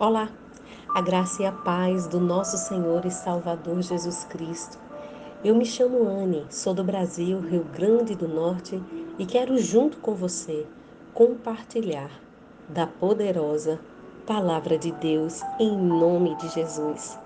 Olá, a graça e a paz do nosso Senhor e Salvador Jesus Cristo. Eu me chamo Anne, sou do Brasil, Rio Grande do Norte e quero, junto com você, compartilhar da poderosa Palavra de Deus em nome de Jesus.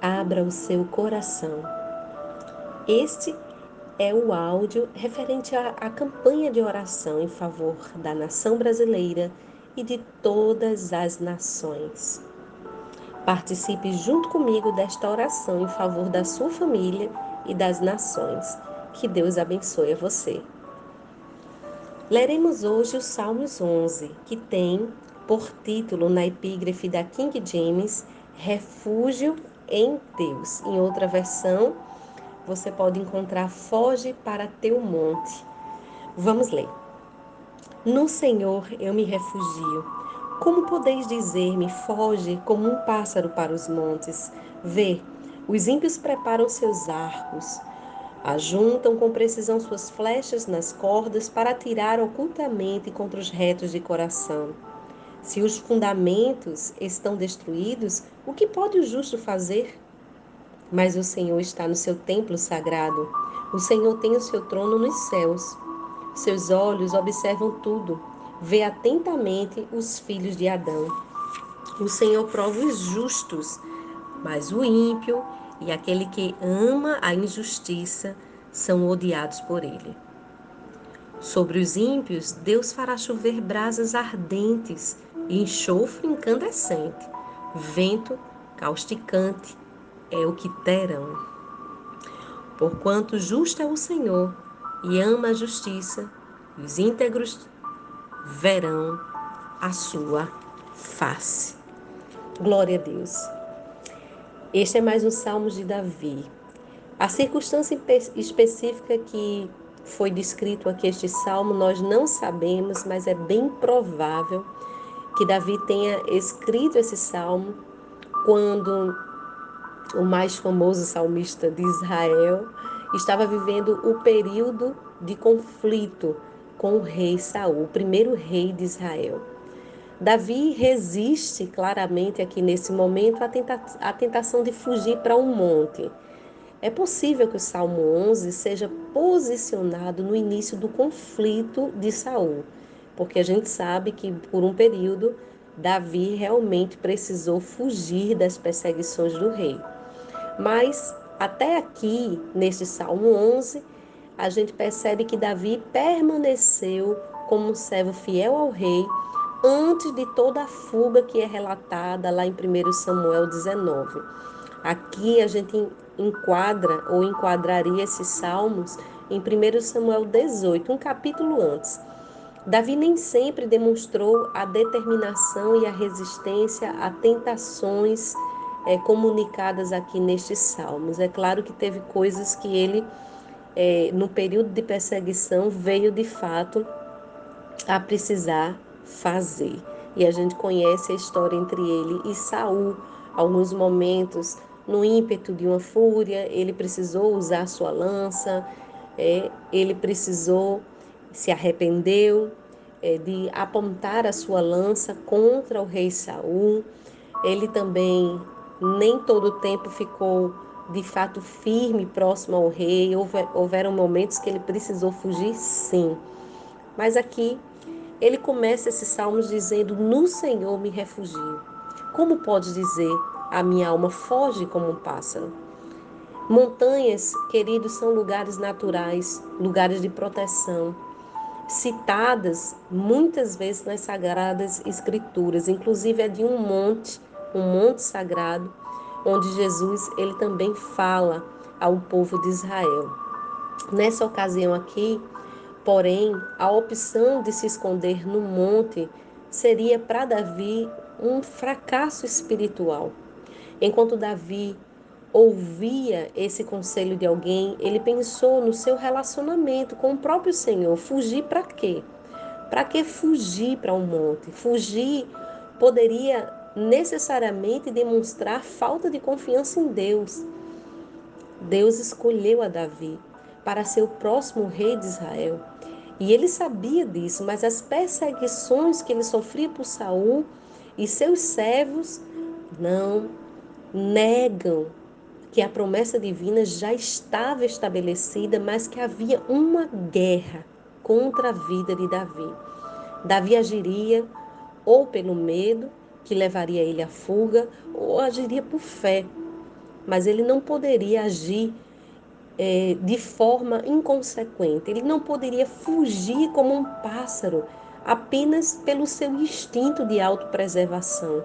Abra o seu coração. Este é o áudio referente à, campanha de oração em favor da nação brasileira e de todas as nações. Participe junto comigo desta oração em favor da sua família e das nações. Que Deus abençoe a você. Leremos hoje o Salmos 11, que tem por título na epígrafe da King James Refúgio em Deus. Em outra versão, você pode encontrar Foge para teu monte. Vamos ler. No Senhor eu me refugio. Como podeis dizer-me, foge como um pássaro para os montes? Vê, os ímpios preparam seus arcos, ajuntam com precisão suas flechas nas cordas para atirar ocultamente contra os retos de coração. Se os fundamentos estão destruídos, o que pode o justo fazer? Mas o Senhor está no seu templo sagrado. O Senhor tem o seu trono nos céus. Seus olhos observam tudo, vê atentamente os filhos de Adão. O Senhor prova os justos, mas o ímpio e aquele que ama a injustiça são odiados por ele. Sobre os ímpios, Deus fará chover brasas ardentes e enxofre incandescente. Vento causticante é o que terão. Porquanto justo é o Senhor e ama a justiça, os íntegros verão a sua face. Glória a Deus. Este é mais um salmo de Davi. A circunstância específica que foi descrito aqui este salmo nós não sabemos, mas é bem provável que Davi tenha escrito esse salmo quando o mais famoso salmista de Israel estava vivendo o período de conflito com o rei Saul, o primeiro rei de Israel. Davi resiste claramente aqui nesse momento à, tenta à tentação de fugir para um monte. É possível que o Salmo 11 seja posicionado no início do conflito de Saul, porque a gente sabe que por um período Davi realmente precisou fugir das perseguições do rei. Mas até aqui, neste Salmo 11, a gente percebe que Davi permaneceu como um servo fiel ao rei antes de toda a fuga que é relatada lá em 1 Samuel 19. Aqui a gente enquadra ou enquadraria esses salmos em 1 Samuel 18, um capítulo antes. Davi nem sempre demonstrou a determinação e a resistência a tentações é, comunicadas aqui nestes salmos. É claro que teve coisas que ele, é, no período de perseguição, veio de fato a precisar fazer. E a gente conhece a história entre ele e Saul. Alguns momentos, no ímpeto de uma fúria, ele precisou usar sua lança, é, ele precisou, se arrependeu é, de apontar a sua lança contra o rei Saul. Ele também nem todo o tempo ficou de fato firme próximo ao rei. Houve, houveram momentos que ele precisou fugir, sim. Mas aqui ele começa esses salmos dizendo: No Senhor me refugio. Como pode dizer a minha alma foge como um pássaro? Montanhas, queridos, são lugares naturais, lugares de proteção, citadas muitas vezes nas sagradas escrituras, inclusive é de um monte um monte sagrado, onde Jesus ele também fala ao povo de Israel. Nessa ocasião aqui, porém, a opção de se esconder no monte seria para Davi um fracasso espiritual. Enquanto Davi ouvia esse conselho de alguém, ele pensou no seu relacionamento com o próprio Senhor. Fugir para quê? Para que fugir para um monte? Fugir poderia necessariamente demonstrar falta de confiança em Deus. Deus escolheu a Davi para ser o próximo rei de Israel. E ele sabia disso, mas as perseguições que ele sofria por Saul E seus servos não negam que a promessa divina já estava estabelecida, mas que havia uma guerra contra a vida de Davi. Davi agiria ou pelo medo, que levaria ele à fuga, ou agiria por fé. Mas ele não poderia agir é, de forma inconsequente, ele não poderia fugir como um pássaro apenas pelo seu instinto de autopreservação.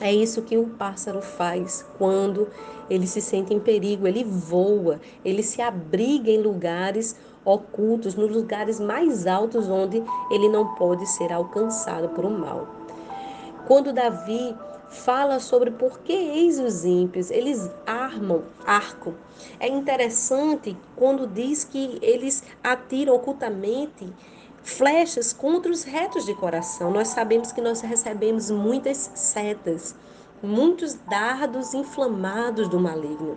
É isso que o pássaro faz quando ele se sente em perigo, ele voa, ele se abriga em lugares ocultos, nos lugares mais altos onde ele não pode ser alcançado por um mal. Quando Davi fala sobre por que eis os ímpios, eles armam arco. É interessante quando diz que eles atiram ocultamente flechas contra os retos de coração. Nós sabemos que nós recebemos muitas setas, muitos dardos inflamados do maligno.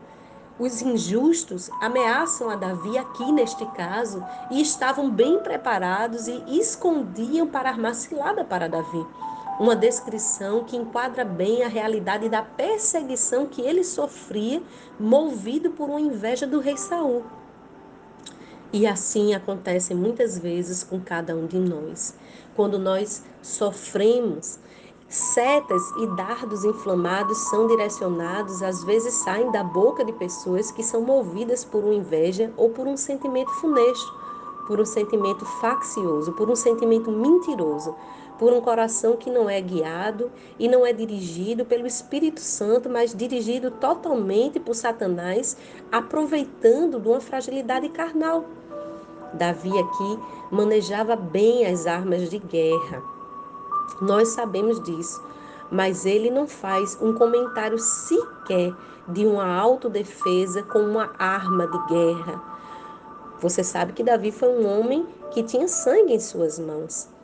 Os injustos ameaçam a Davi aqui neste caso e estavam bem preparados e escondiam para armar cilada para Davi. Uma descrição que enquadra bem a realidade da perseguição que ele sofria, movido por uma inveja do rei Saul. E assim acontece muitas vezes com cada um de nós. Quando nós sofremos, setas e dardos inflamados são direcionados, às vezes saem da boca de pessoas que são movidas por uma inveja ou por um sentimento funesto, por um sentimento faccioso, por um sentimento mentiroso, por um coração que não é guiado e não é dirigido pelo Espírito Santo, mas dirigido totalmente por Satanás, aproveitando de uma fragilidade carnal. Davi aqui manejava bem as armas de guerra. Nós sabemos disso, mas ele não faz um comentário sequer de uma autodefesa com uma arma de guerra. Você sabe que Davi foi um homem que tinha sangue em suas mãos.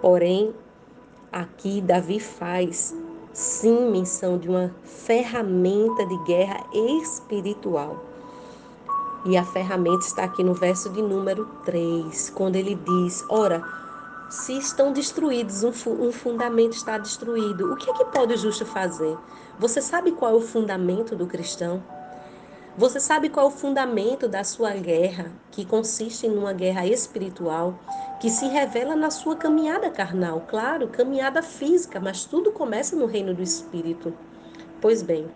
Porém, aqui Davi faz sim menção de uma ferramenta de guerra espiritual. E a ferramenta está aqui no verso de número 3, quando ele diz: Ora, se estão destruídos, um, um, fundamento está destruído, o que é que pode o justo fazer? Você sabe qual é o fundamento do cristão? Você sabe qual é o fundamento da sua guerra, que consiste numa guerra espiritual, que se revela na sua caminhada carnal, claro, caminhada física, mas tudo começa no reino do espírito. Pois bem,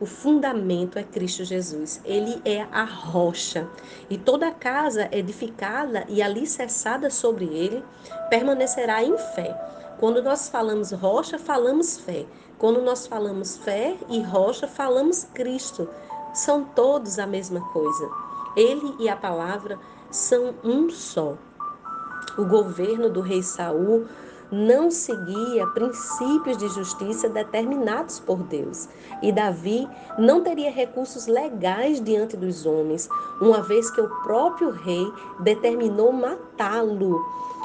o fundamento é Cristo Jesus. Ele é a rocha. E toda casa edificada e alicerçada sobre ele permanecerá em fé. Quando nós falamos rocha, falamos fé. Quando nós falamos fé e rocha, falamos Cristo. São todos a mesma coisa. Ele e a palavra são um só. O governo do rei Saul não seguia princípios de justiça determinados por Deus. E Davi não teria recursos legais diante dos homens, uma vez que o próprio rei determinou matá-lo.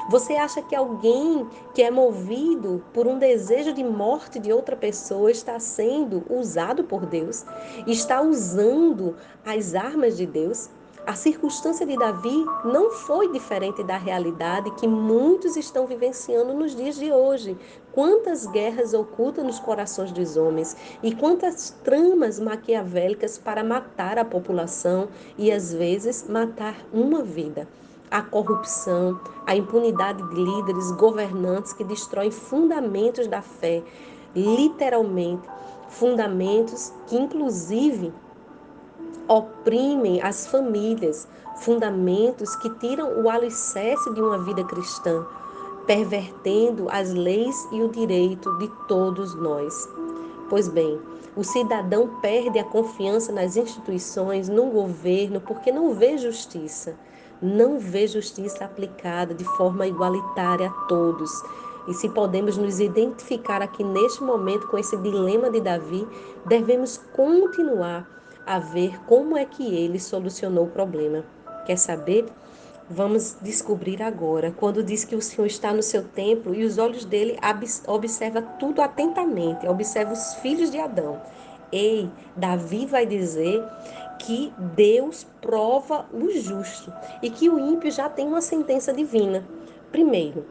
Você acha que alguém que é movido por um desejo de morte de outra pessoa está sendo usado por Deus? Está usando as armas de Deus? A circunstância de Davi não foi diferente da realidade que muitos estão vivenciando nos dias de hoje. Quantas guerras ocultas nos corações dos homens e quantas tramas maquiavélicas para matar a população e às vezes matar uma vida. A corrupção, a impunidade de líderes, governantes que destroem fundamentos da fé, literalmente, fundamentos que inclusive oprimem as famílias, fundamentos que tiram o alicerce de uma vida cristã, pervertendo as leis e o direito de todos nós. Pois bem, o cidadão perde a confiança nas instituições, no governo, porque não vê justiça. Não vê justiça aplicada de forma igualitária a todos. E se podemos nos identificar aqui neste momento com esse dilema de Davi, devemos continuar a ver como é que ele solucionou o problema. Quer saber? Vamos descobrir agora, quando diz que o Senhor está no seu templo e os olhos dele observa tudo atentamente, observa os filhos de Adão. Ei, Davi vai dizer que Deus prova o justo e que o ímpio já tem uma sentença divina. Primeiro,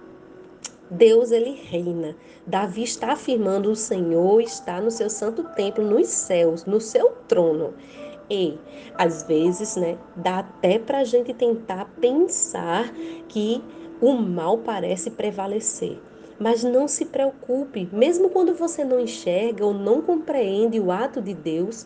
Deus ele reina. Davi está afirmando o Senhor está no seu santo templo, nos céus, no seu trono. E às vezes, né, dá até para a gente tentar pensar que o mal parece prevalecer. Mas não se preocupe, mesmo quando você não enxerga ou não compreende o ato de Deus,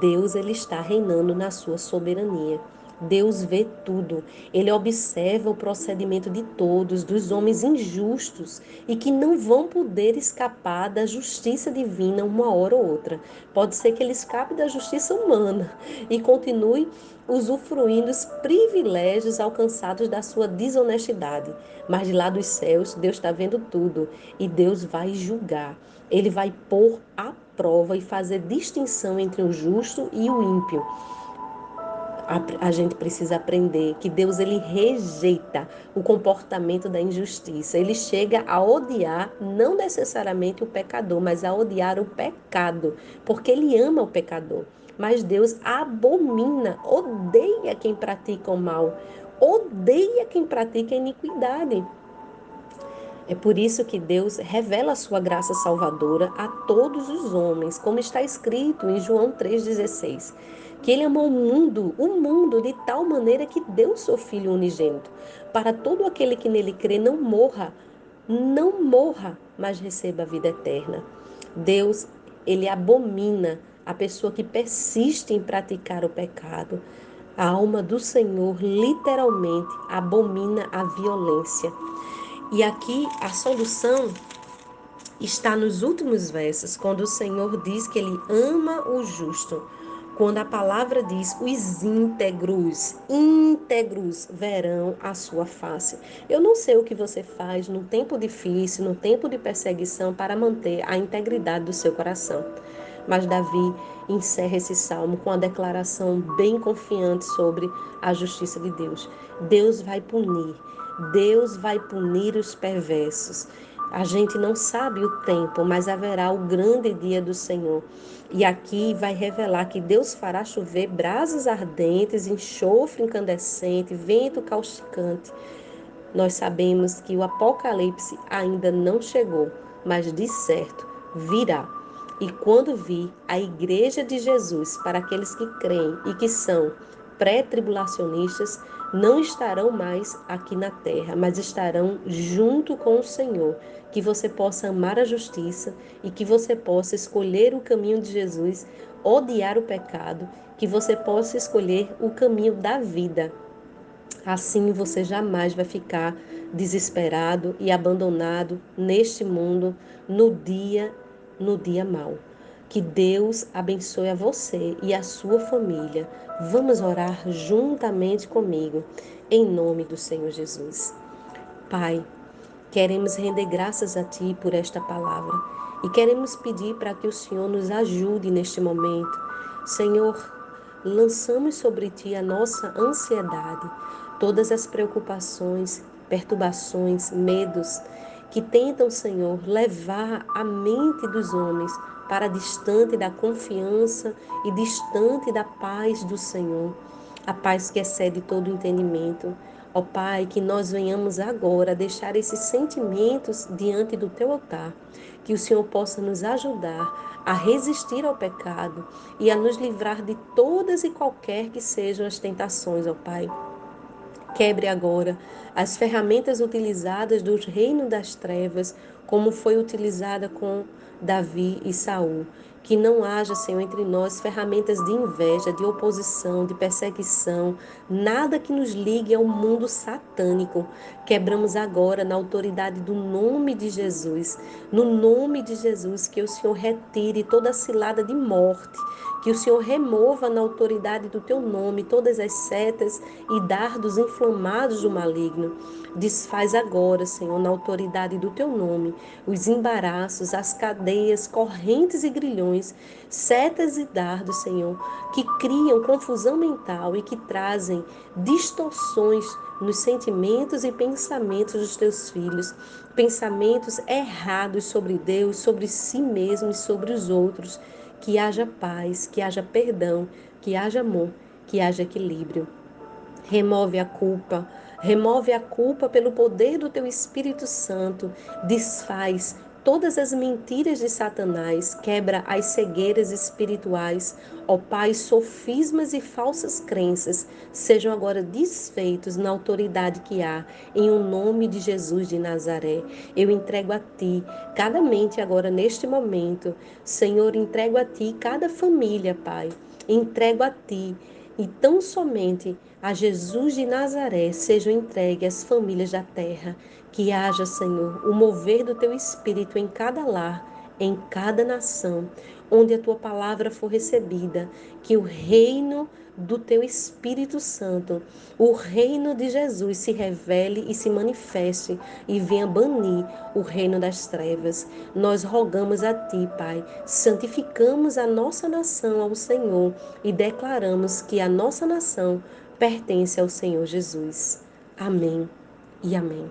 Deus ele está reinando na sua soberania. Deus vê tudo. Ele observa o procedimento de todos, dos homens injustos e que não vão poder escapar da justiça divina uma hora ou outra. Pode ser que ele escape da justiça humana e continue usufruindo os privilégios alcançados da sua desonestidade. Mas de lá dos céus, Deus está vendo tudo e Deus vai julgar. Ele vai pôr a prova e fazer distinção entre o justo e o ímpio a, a, gente precisa aprender que Deus ele rejeita o comportamento da injustiça. Ele chega a odiar não necessariamente o pecador, mas a odiar o pecado, porque ele ama o pecador. Mas Deus abomina, odeia quem pratica o mal, odeia quem pratica a iniquidade. É por isso que Deus revela a sua graça salvadora a todos os homens, como está escrito em João 3,16 que ele amou o mundo, o mundo, de tal maneira que deu seu Filho unigênito, para todo aquele que nele crê não morra, não morra, mas receba a vida eterna. Deus, ele abomina a pessoa que persiste em praticar o pecado. A alma do Senhor literalmente abomina a violência. E aqui a solução está nos últimos versos, quando o Senhor diz que ele ama o justo quando a palavra diz os íntegros, íntegros verão a sua face. Eu não sei o que você faz no tempo difícil, no tempo de perseguição, para manter a integridade do seu coração. Mas Davi encerra esse salmo com a declaração bem confiante sobre a justiça de Deus. Deus vai punir, Deus vai punir os perversos. A gente não sabe o tempo, mas haverá o grande dia do Senhor. E aqui vai revelar que Deus fará chover brasas ardentes, enxofre incandescente, vento causticante. Nós sabemos que o Apocalipse ainda não chegou, mas de certo virá. E quando vir a Igreja de Jesus, para aqueles que creem e que são pré-tribulacionistas, não estarão mais aqui na terra, mas estarão junto com o Senhor que você possa amar a justiça e que você possa escolher o caminho de Jesus, odiar o pecado, que você possa escolher o caminho da vida. Assim você jamais vai ficar desesperado e abandonado neste mundo no dia no dia mau. Que Deus abençoe a você e a sua família. Vamos orar juntamente comigo, em nome do Senhor Jesus. Pai, Queremos render graças a Ti por esta palavra e queremos pedir para que o Senhor nos ajude neste momento. Senhor, lançamos sobre Ti a nossa ansiedade, todas as preocupações, perturbações, medos que tentam, Senhor, levar a mente dos homens para distante da confiança e distante da paz do Senhor, a paz que excede todo entendimento. Ó Pai, que nós venhamos agora deixar esses sentimentos diante do teu altar, que o Senhor possa nos ajudar a resistir ao pecado e a nos livrar de todas e qualquer que sejam as tentações, ó Pai. Quebre agora as ferramentas utilizadas do reino das trevas, como foi utilizada com Davi e Saul. Que não haja, Senhor, entre nós ferramentas de inveja, de oposição, de perseguição, nada que nos ligue ao mundo satânico. Quebramos agora na autoridade do nome de Jesus, no nome de Jesus, que o Senhor retire toda cilada de morte, que o Senhor remova na autoridade do teu nome todas as setas e dardos inflamados do maligno. Desfaz agora, Senhor, na autoridade do teu nome, os embaraços, as cadeias, correntes e grilhões, setas e dardos, Senhor, que criam confusão mental e que trazem distorções nos sentimentos e pensamentos dos teus filhos, pensamentos errados sobre Deus, sobre si mesmo e sobre os outros. Que haja paz, que haja perdão, que haja amor, que haja equilíbrio. Remove a culpa, Remove a culpa pelo poder do teu Espírito Santo. Desfaz todas as mentiras de Satanás, quebra as cegueiras espirituais. Ó Pai, sofismas e falsas crenças sejam agora desfeitos na autoridade que há, em o nome de Jesus de Nazaré. Eu entrego a Ti cada mente agora neste momento. Senhor, entrego a Ti cada família, Pai. Entrego a Ti e tão somente a Jesus de Nazaré sejam entregues as famílias da terra. Que haja, Senhor, o mover do teu espírito em cada lar, em cada nação, onde a tua palavra for recebida, que o reino do teu Espírito Santo, o reino de Jesus se revele e se manifeste e venha banir o reino das trevas. Nós rogamos a ti, Pai, santificamos a nossa nação ao Senhor e declaramos que a nossa nação pertence ao Senhor Jesus. Amém e amém.